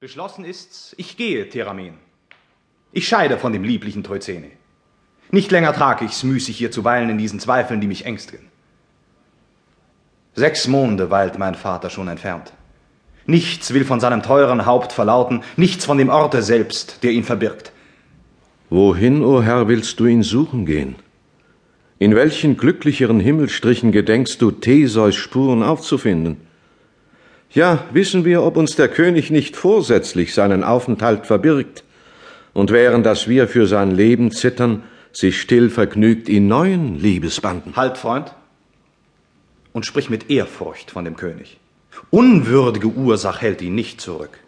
Beschlossen ist's, ich gehe, Theramen. Ich scheide von dem lieblichen Troizene. Nicht länger trag ich's müßig hier zu weilen in diesen Zweifeln, die mich ängstigen. Sechs Monde weilt mein Vater schon entfernt. Nichts will von seinem teuren Haupt verlauten, nichts von dem Orte selbst, der ihn verbirgt. Wohin, o oh Herr, willst du ihn suchen gehen? In welchen glücklicheren Himmelstrichen gedenkst du, Theseus Spuren aufzufinden? Ja, wissen wir, ob uns der König nicht vorsätzlich seinen Aufenthalt verbirgt und während dass wir für sein Leben zittern, sich still vergnügt in neuen Liebesbanden. Halt, Freund, und sprich mit Ehrfurcht von dem König. Unwürdige Ursach hält ihn nicht zurück.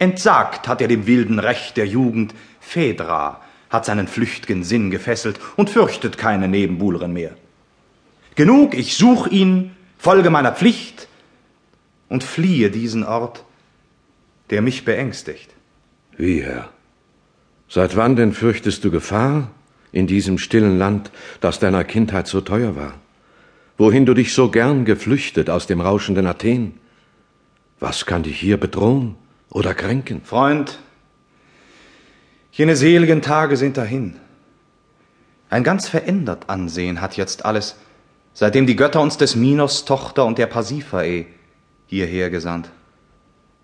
Entsagt hat er dem wilden Recht der Jugend, Phaedra hat seinen flücht'gen Sinn gefesselt und fürchtet keine Nebenbuhlerin mehr. Genug, ich such ihn, folge meiner Pflicht, und fliehe diesen Ort, der mich beängstigt. Wie, Herr? Seit wann denn fürchtest du Gefahr in diesem stillen Land, das deiner Kindheit so teuer war? Wohin du dich so gern geflüchtet aus dem rauschenden Athen? Was kann dich hier bedrohen oder kränken? Freund, jene seligen Tage sind dahin. Ein ganz verändert Ansehen hat jetzt alles, seitdem die Götter uns des Minos Tochter und der Pasiphae hierher gesandt.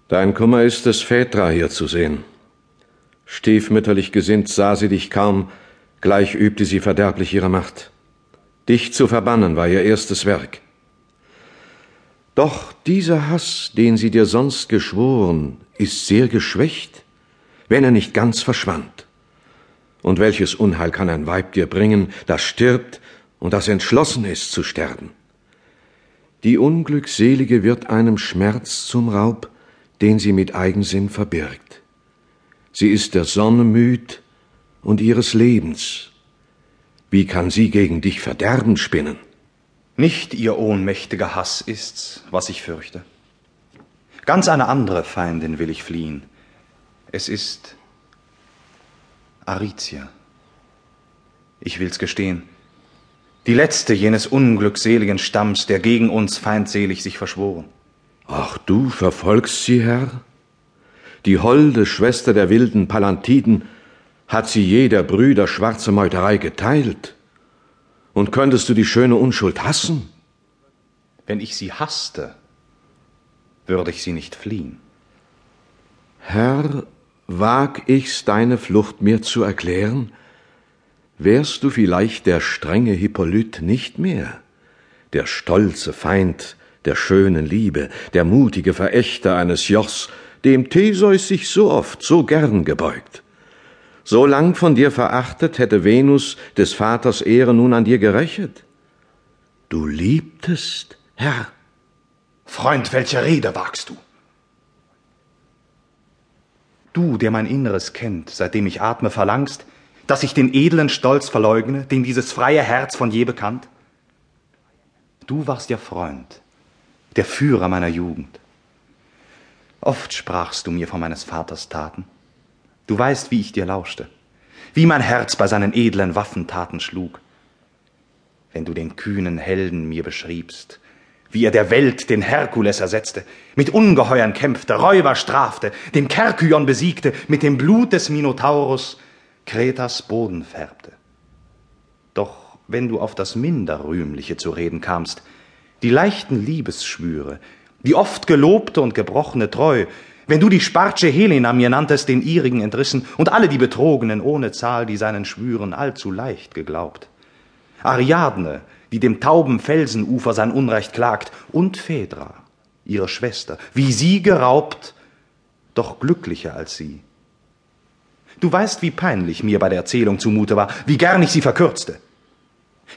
Dein Kummer ist es, Phaedra hier zu sehen. Stiefmütterlich gesinnt sah sie dich kaum, gleich übte sie verderblich ihre Macht. Dich zu verbannen war ihr erstes Werk. Doch dieser Hass, den sie dir sonst geschworen, ist sehr geschwächt, wenn er nicht ganz verschwand. Und welches Unheil kann ein Weib dir bringen, das stirbt und das entschlossen ist zu sterben? Die Unglückselige wird einem Schmerz zum Raub, den sie mit Eigensinn verbirgt. Sie ist der Sonne müd und ihres Lebens. Wie kann sie gegen dich Verderben spinnen? Nicht ihr ohnmächtiger Hass ist's, was ich fürchte. Ganz eine andere Feindin will ich fliehen. Es ist Aricia. Ich will's gestehen die letzte jenes unglückseligen Stamms, der gegen uns feindselig sich verschworen. Ach, du verfolgst sie, Herr? Die holde Schwester der wilden Palantiden hat sie jeder Brüder schwarze Meuterei geteilt. Und könntest du die schöne Unschuld hassen? Wenn ich sie hasste, würde ich sie nicht fliehen. Herr, wag ich's, deine Flucht mir zu erklären? Wärst du vielleicht der strenge Hippolyt nicht mehr, der stolze Feind der schönen Liebe, der mutige Verächter eines Jochs, dem Theseus sich so oft, so gern gebeugt. So lang von dir verachtet, hätte Venus des Vaters Ehre nun an dir gerächet. Du liebtest, Herr. Freund, welche Rede wagst du? Du, der mein Inneres kennt, seitdem ich atme, verlangst, dass ich den edlen Stolz verleugne, den dieses freie Herz von je bekannt? Du warst der Freund, der Führer meiner Jugend. Oft sprachst du mir von meines Vaters Taten. Du weißt, wie ich dir lauschte, wie mein Herz bei seinen edlen Waffentaten schlug. Wenn du den kühnen Helden mir beschriebst, wie er der Welt den Herkules ersetzte, mit Ungeheuern kämpfte, Räuber strafte, den Kerkyon besiegte, mit dem Blut des Minotaurus Kretas Boden färbte. Doch wenn du auf das minder Rühmliche zu reden kamst, die leichten Liebesschwüre, die oft gelobte und gebrochene Treu, wenn du die Spartsche Helena mir nanntest, den ihrigen entrissen, und alle die Betrogenen ohne Zahl, die seinen Schwüren allzu leicht geglaubt. Ariadne, die dem tauben Felsenufer sein Unrecht klagt, und Phaedra, ihre Schwester, wie sie geraubt, doch glücklicher als sie. Du weißt, wie peinlich mir bei der Erzählung zumute war, wie gern ich sie verkürzte.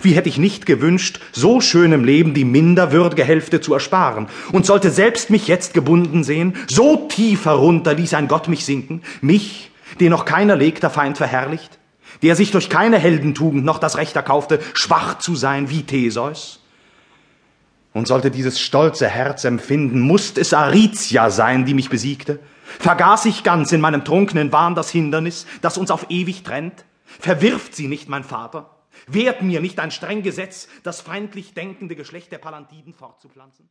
Wie hätte ich nicht gewünscht, so schönem Leben die minderwürdige Hälfte zu ersparen, und sollte selbst mich jetzt gebunden sehen, so tief herunter ließ ein Gott mich sinken, mich, den noch keiner legter Feind verherrlicht, der sich durch keine Heldentugend noch das Recht erkaufte, schwach zu sein wie Theseus? Und sollte dieses stolze Herz empfinden, musst es Aricia sein, die mich besiegte, Vergaß ich ganz in meinem trunkenen Wahn das Hindernis, das uns auf ewig trennt? Verwirft sie nicht, mein Vater? Wehrt mir nicht ein streng Gesetz, das feindlich denkende Geschlecht der Palantiden fortzupflanzen?